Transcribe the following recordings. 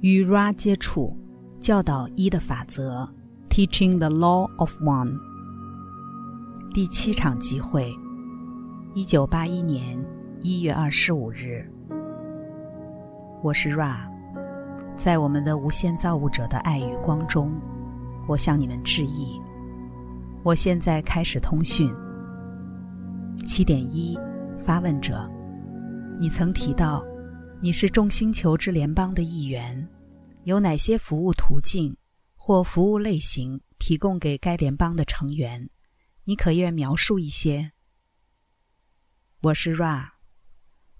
与 Ra 接触，教导一的法则，Teaching the Law of One。第七场集会，一九八一年一月二十五日。我是 Ra，在我们的无限造物者的爱与光中，我向你们致意。我现在开始通讯。七点一，发问者，你曾提到。你是众星球之联邦的一员，有哪些服务途径或服务类型提供给该联邦的成员？你可愿描述一些？我是 Ra，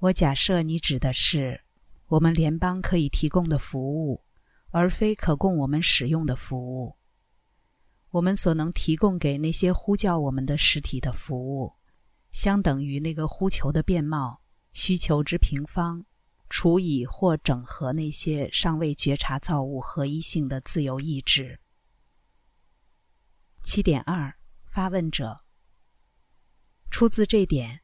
我假设你指的是我们联邦可以提供的服务，而非可供我们使用的服务。我们所能提供给那些呼叫我们的实体的服务，相等于那个呼求的面貌需求之平方。除以或整合那些尚未觉察造物合一性的自由意志。七点二，发问者。出自这点，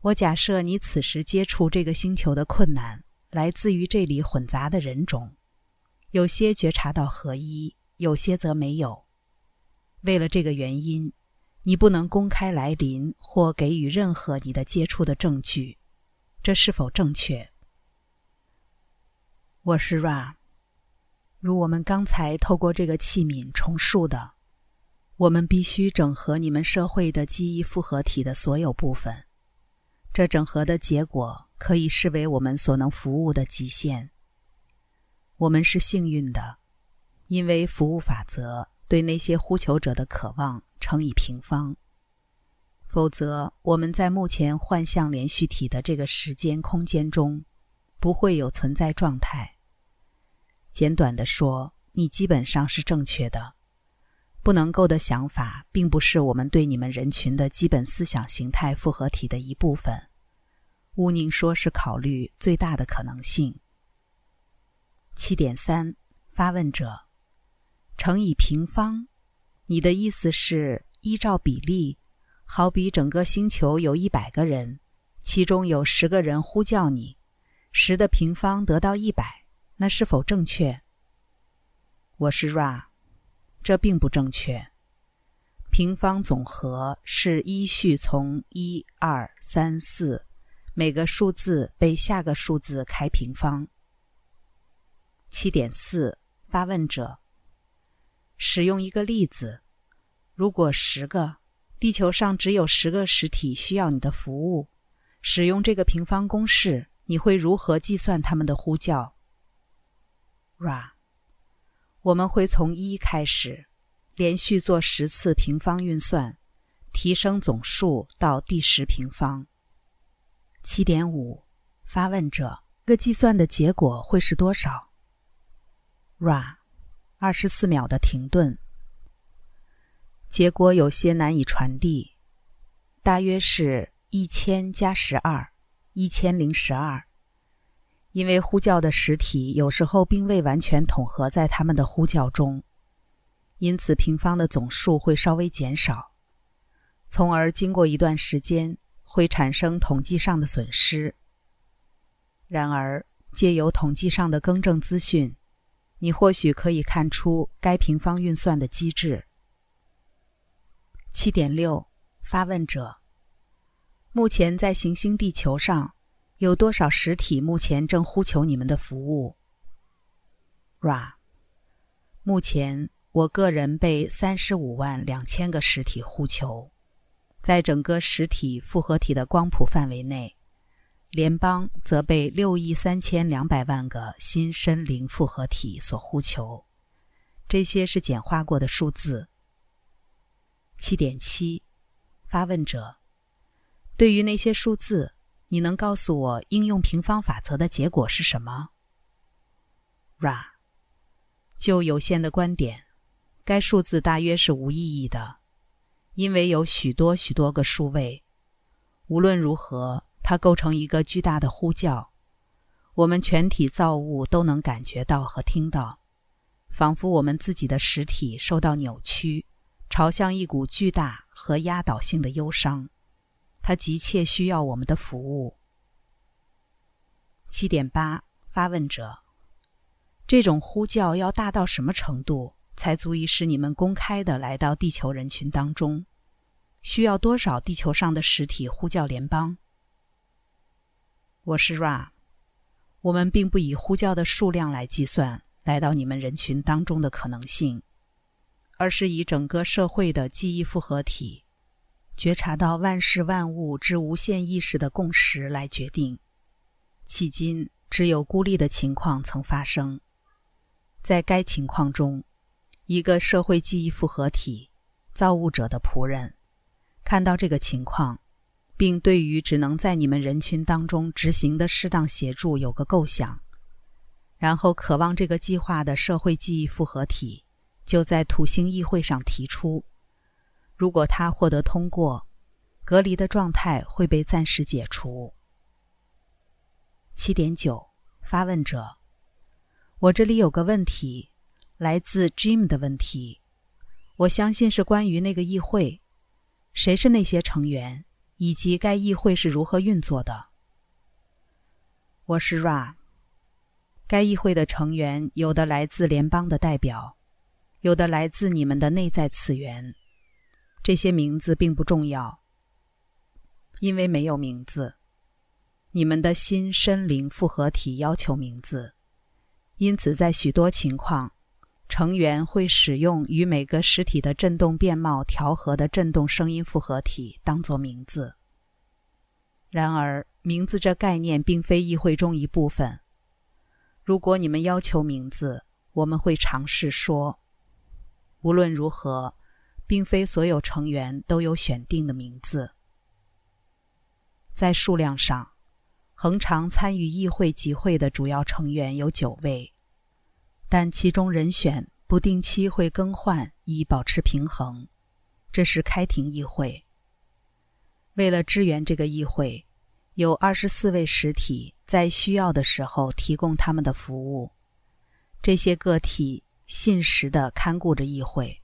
我假设你此时接触这个星球的困难来自于这里混杂的人种，有些觉察到合一，有些则没有。为了这个原因，你不能公开来临或给予任何你的接触的证据，这是否正确？我是 Ra，如我们刚才透过这个器皿重述的，我们必须整合你们社会的记忆复合体的所有部分。这整合的结果可以视为我们所能服务的极限。我们是幸运的，因为服务法则对那些呼求者的渴望乘以平方。否则，我们在目前幻象连续体的这个时间空间中。不会有存在状态。简短的说，你基本上是正确的。不能够的想法，并不是我们对你们人群的基本思想形态复合体的一部分。乌宁说是考虑最大的可能性。七点三，发问者，乘以平方，你的意思是依照比例，好比整个星球有一百个人，其中有十个人呼叫你。十的平方得到一百，那是否正确？我是 Ra，这并不正确。平方总和是依序从一、二、三、四，每个数字被下个数字开平方。七点四，发问者，使用一个例子：如果十个地球上只有十个实体需要你的服务，使用这个平方公式。你会如何计算他们的呼叫？Ra，我们会从一开始，连续做十次平方运算，提升总数到第十平方。七点五，发问者，个计算的结果会是多少？Ra，二十四秒的停顿。结果有些难以传递，大约是一千加十二。一千零十二，因为呼叫的实体有时候并未完全统合在他们的呼叫中，因此平方的总数会稍微减少，从而经过一段时间会产生统计上的损失。然而，借由统计上的更正资讯，你或许可以看出该平方运算的机制。七点六，发问者。目前在行星地球上，有多少实体目前正呼求你们的服务？Ra，目前我个人被三十五万两千个实体呼求，在整个实体复合体的光谱范围内，联邦则被六亿三千两百万个新身灵复合体所呼求。这些是简化过的数字。七点七，发问者。对于那些数字，你能告诉我应用平方法则的结果是什么？Ra，就有限的观点，该数字大约是无意义的，因为有许多许多个数位。无论如何，它构成一个巨大的呼叫，我们全体造物都能感觉到和听到，仿佛我们自己的实体受到扭曲，朝向一股巨大和压倒性的忧伤。他急切需要我们的服务。七点八，发问者，这种呼叫要大到什么程度，才足以使你们公开的来到地球人群当中？需要多少地球上的实体呼叫联邦？我是 Ra，我们并不以呼叫的数量来计算来到你们人群当中的可能性，而是以整个社会的记忆复合体觉察到万事万物之无限意识的共识来决定。迄今，只有孤立的情况曾发生。在该情况中，一个社会记忆复合体造物者的仆人看到这个情况，并对于只能在你们人群当中执行的适当协助有个构想，然后渴望这个计划的社会记忆复合体就在土星议会上提出，如果他获得通过，隔离的状态会被暂时解除。七点九，发问者。我这里有个问题，来自 Jim 的问题，我相信是关于那个议会，谁是那些成员，以及该议会是如何运作的。我是 Ra。该议会的成员有的来自联邦的代表，有的来自你们的内在次元。这些名字并不重要，因为没有名字。你们的心身灵复合体要求名字。因此，在许多情况，成员会使用与每个实体的振动变貌调和的振动声音复合体当做名字。然而，名字这概念并非议会中一部分。如果你们要求名字，我们会尝试说。无论如何，并非所有成员都有选定的名字。在数量上。恒常参与议会集会的主要成员有九位，但其中人选不定期会更换以保持平衡。这是开庭议会。为了支援这个议会，有二十四位实体在需要的时候提供他们的服务。这些个体信实地看顾着议会，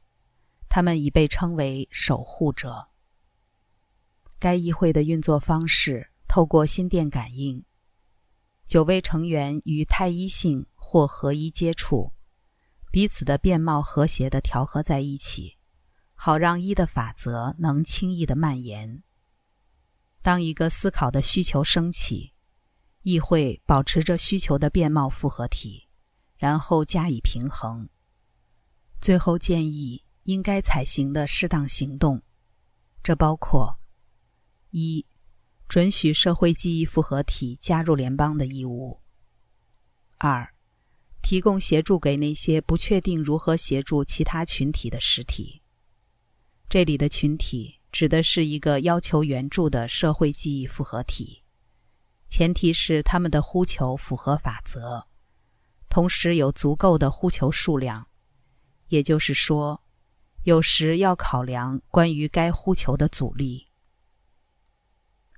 他们已被称为守护者。该议会的运作方式。透过心电感应，九位成员与太一性或合一接触，彼此的变貌和谐地调和在一起，好让一的法则能轻易地蔓延。当一个思考的需求升起，议会保持着需求的变貌复合体，然后加以平衡，最后建议应该采行的适当行动，这包括一。准许社会记忆复合体加入联邦的义务。二，提供协助给那些不确定如何协助其他群体的实体。这里的群体指的是一个要求援助的社会记忆复合体，前提是他们的呼求符合法则，同时有足够的呼求数量。也就是说，有时要考量关于该呼求的阻力。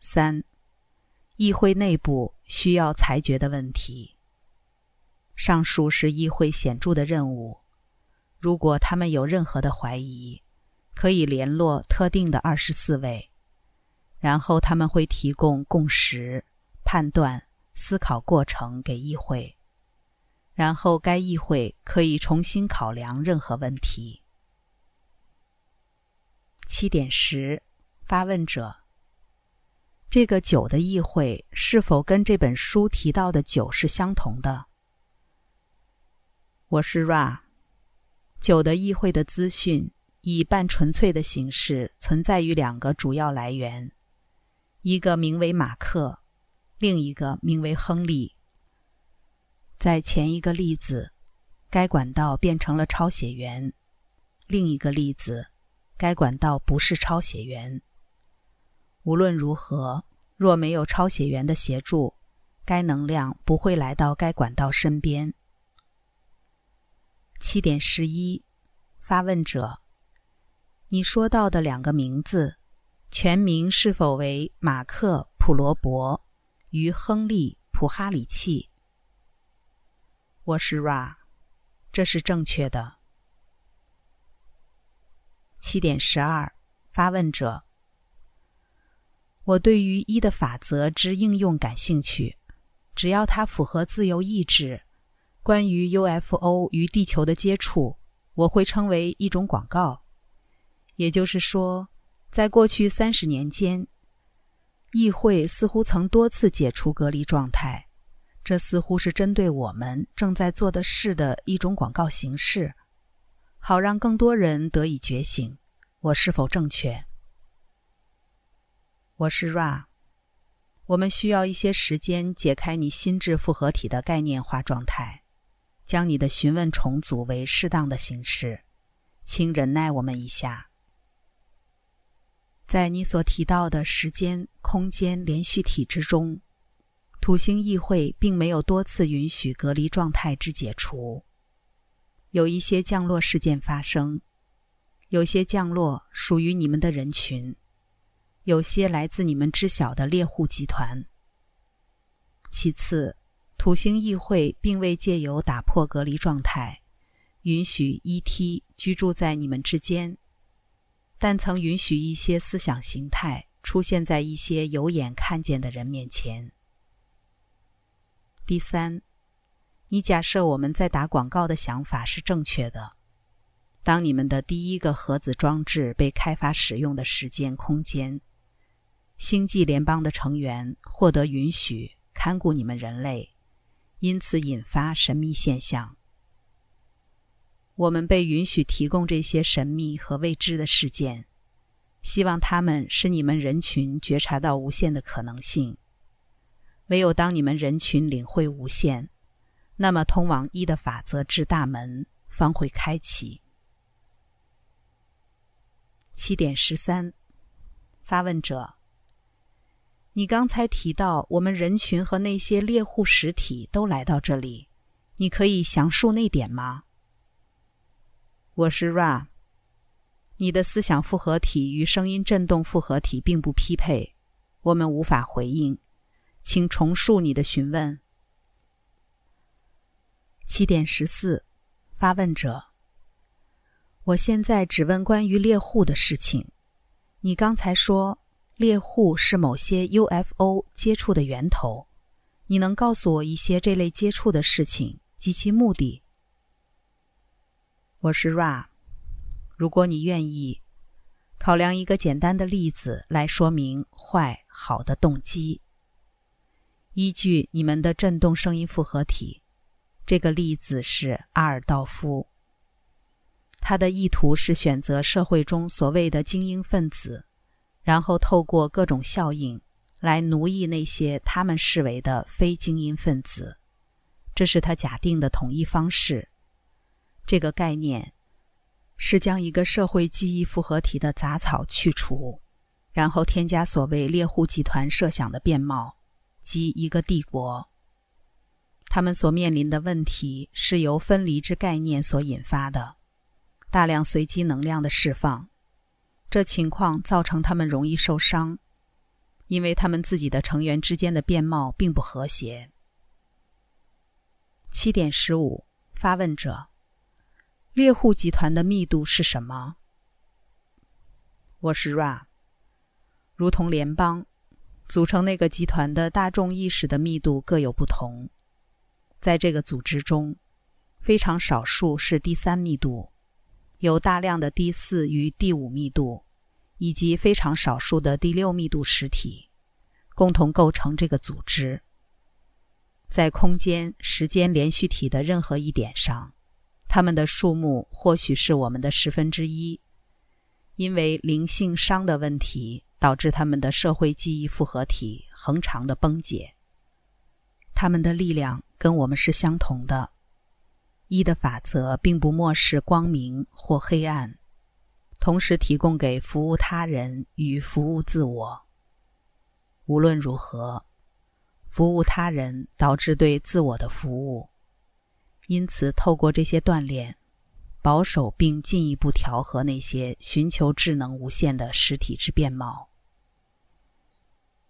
三，议会内部需要裁决的问题。上述是议会显著的任务。如果他们有任何的怀疑，可以联络特定的二十四位，然后他们会提供共识、判断、思考过程给议会，然后该议会可以重新考量任何问题。七点十，发问者。这个酒的议会是否跟这本书提到的酒是相同的？我是 Ra。酒的议会的资讯以半纯粹的形式存在于两个主要来源，一个名为马克，另一个名为亨利。在前一个例子，该管道变成了抄写员；另一个例子，该管道不是抄写员。无论如何，若没有抄写员的协助，该能量不会来到该管道身边。七点十一，发问者，你说到的两个名字，全名是否为马克·普罗伯与亨利·普哈里契？我是 Ra，这是正确的。七点十二，发问者。我对于一的法则之应用感兴趣，只要它符合自由意志，关于 UFO 与地球的接触，我会称为一种广告。也就是说，在过去三十年间，议会似乎曾多次解除隔离状态，这似乎是针对我们正在做的事的一种广告形式，好让更多人得以觉醒。我是否正确？我是 Ra。我们需要一些时间解开你心智复合体的概念化状态，将你的询问重组为适当的形式。请忍耐我们一下。在你所提到的时间、空间连续体之中，土星议会并没有多次允许隔离状态之解除。有一些降落事件发生，有些降落属于你们的人群，有些来自你们知晓的猎户集团。其次，土星议会并未借由打破隔离状态，允许 ET 居住在你们之间。但曾允许一些思想形态出现在一些有眼看见的人面前。第三，你假设我们在打广告的想法是正确的。当你们的第一个核子装置被开发使用的时间空间，星际联邦的成员获得允许看顾你们人类，因此引发神秘现象。我们被允许提供这些神秘和未知的事件，希望他们使你们人群觉察到无限的可能性。唯有当你们人群领会无限，那么通往一的法则之大门方会开启。七点十三，发问者：你刚才提到我们人群和那些猎户实体都来到这里，你可以详述那点吗？我是 Ra，你的思想复合体与声音振动复合体并不匹配，我们无法回应，请重述你的询问。七点十四，发问者，我现在只问关于猎户的事情。你刚才说猎户是某些 UFO 接触的源头，你能告诉我一些这类接触的事情及其目的？我是 Ra，如果你愿意，考量一个简单的例子来说明坏好的动机。依据你们的振动声音复合体，这个例子是阿尔道夫。他的意图是选择社会中所谓的精英分子，然后透过各种效应来奴役那些他们视为的非精英分子。这是他假定的统一方式。这个概念是将一个社会记忆复合体的杂草去除，然后添加所谓猎户集团设想的面貌，即一个帝国。他们所面临的问题是由分离之概念所引发的，大量随机能量的释放。这情况造成他们容易受伤，因为他们自己的成员之间的面貌并不和谐。七点十五，发问者。猎户集团的密度是什么？我是 Ra，如同联邦组成那个集团的大众意识的密度各有不同。在这个组织中，非常少数是第三密度，有大量的第四与第五密度，以及非常少数的第六密度实体，共同构成这个组织。在空间、时间连续体的任何一点上。他们的数目或许是我们的十分之一，因为灵性伤的问题导致他们的社会记忆复合体恒长的崩解。他们的力量跟我们是相同的。一的法则并不漠视光明或黑暗，同时提供给服务他人与服务自我。无论如何，服务他人导致对自我的服务。因此，透过这些锻炼，保守并进一步调和那些寻求智能无限的实体之面貌，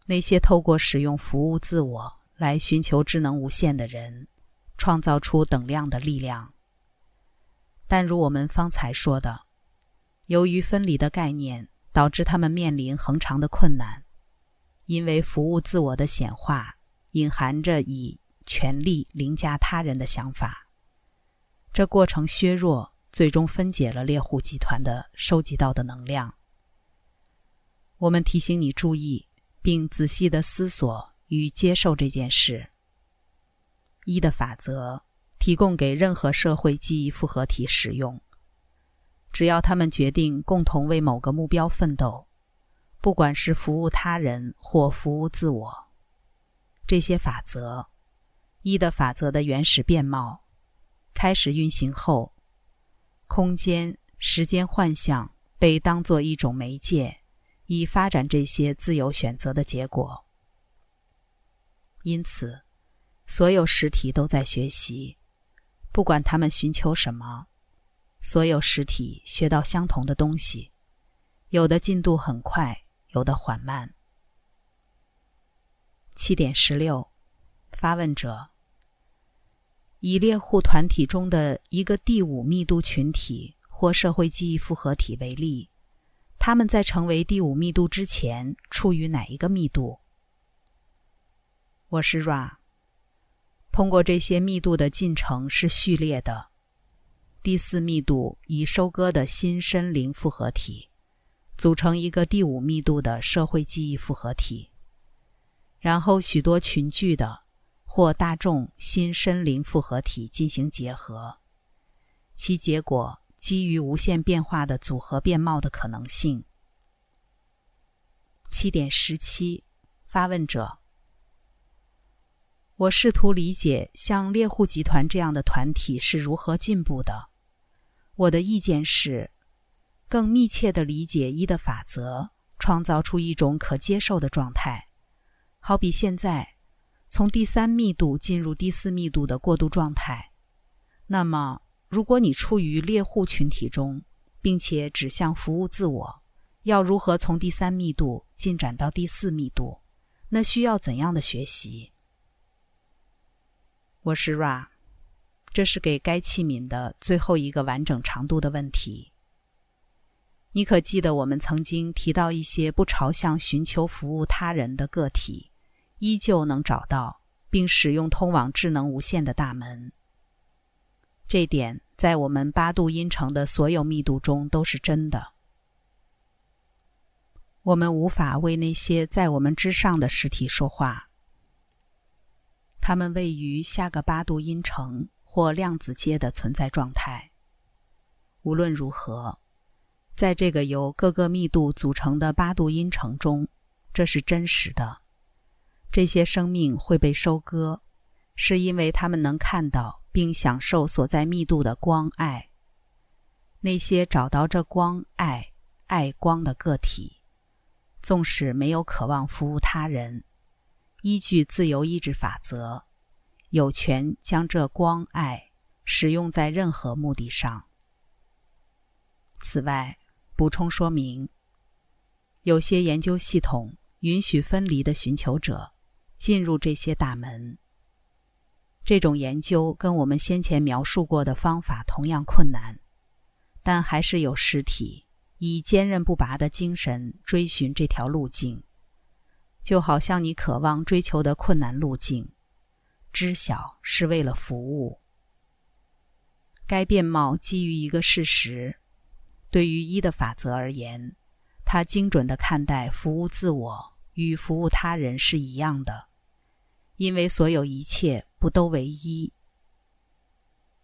那些透过使用服务自我来寻求智能无限的人，创造出等量的力量。但如我们方才说的，由于分离的概念导致他们面临恒长的困难，因为服务自我的显化隐含着以权力凌驾他人的想法。这过程削弱，最终分解了猎户集团的收集到的能量。我们提醒你注意，并仔细的思索与接受这件事。一的法则提供给任何社会记忆复合体使用，只要他们决定共同为某个目标奋斗，不管是服务他人或服务自我。这些法则，一的法则的原始面貌开始运行后，空间、时间幻象被当作一种媒介，以发展这些自由选择的结果。因此。所有实体都在学习，不管他们寻求什么。所有实体学到相同的东西，有的进度很快，有的缓慢。七点十六，发问者：以猎户团体中的一个第五密度群体或社会记忆复合体为例，他们在成为第五密度之前处于哪一个密度？我是 Ra。通过这些密度的进程是序列的。第四密度已收割的新身灵复合体，组成一个第五密度的社会记忆复合体。然后许多群聚的或大众新身灵复合体进行结合，其结果基于无限变化的组合变貌的可能性。七点十七，发问者。我试图理解像猎户集团这样的团体是如何进步的。我的意见是，更密切地理解一的法则，创造出一种可接受的状态，好比现在从第三密度进入第四密度的过渡状态。那么，如果你处于猎户群体中，并且指向服务自我，要如何从第三密度进展到第四密度？那需要怎样的学习？我是 Ra，这是给该器皿的最后一个完整长度的问题。你可记得我们曾经提到一些不朝向寻求服务他人的个体，依旧能找到并使用通往智能无限的大门。这点在我们八度音程的所有密度中都是真的。我们无法为那些在我们之上的实体说话。它们位于下个八度音程或量子阶的存在状态。无论如何，在这个由各个密度组成的八度音程中，这是真实的。这些生命会被收割，是因为他们能看到并享受所在密度的光爱。那些找到这光爱、爱光的个体，纵使没有渴望服务他人。依据自由意志法则，有权将这光爱使用在任何目的上。此外，补充说明：有些研究系统允许分离的寻求者进入这些大门。这种研究跟我们先前描述过的方法同样困难，但还是有实体以坚韧不拔的精神追寻这条路径。就好像你渴望追求的困难路径，知晓是为了服务。该面貌基于一个事实：对于一的法则而言，它精准地看待服务自我与服务他人是一样的，因为所有一切不都为一。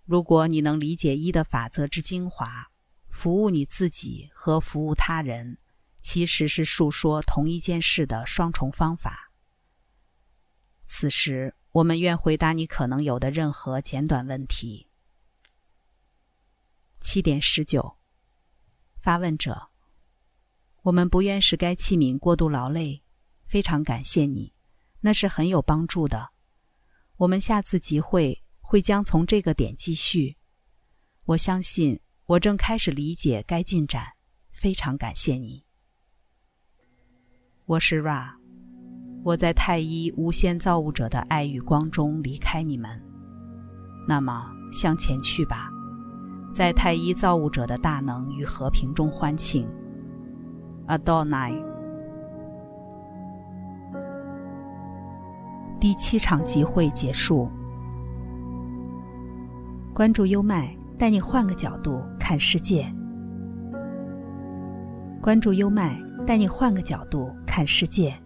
如果你能理解一的法则之精华，服务你自己和服务他人。其实是述说同一件事的双重方法。此时，我们愿回答你可能有的任何简短问题。七点十九，发问者：我们不愿使该器皿过度劳累，非常感谢你，那是很有帮助的。我们下次集会会将从这个点继续。我相信我正开始理解该进展，非常感谢你。我是 Ra，我在太一无限造物者的爱与光中离开你们。那么向前去吧，在太一造物者的大能与和平中欢庆。Adonai。第七场集会结束。关注优麦，带你换个角度看世界。关注优麦，带你换个角度看世界。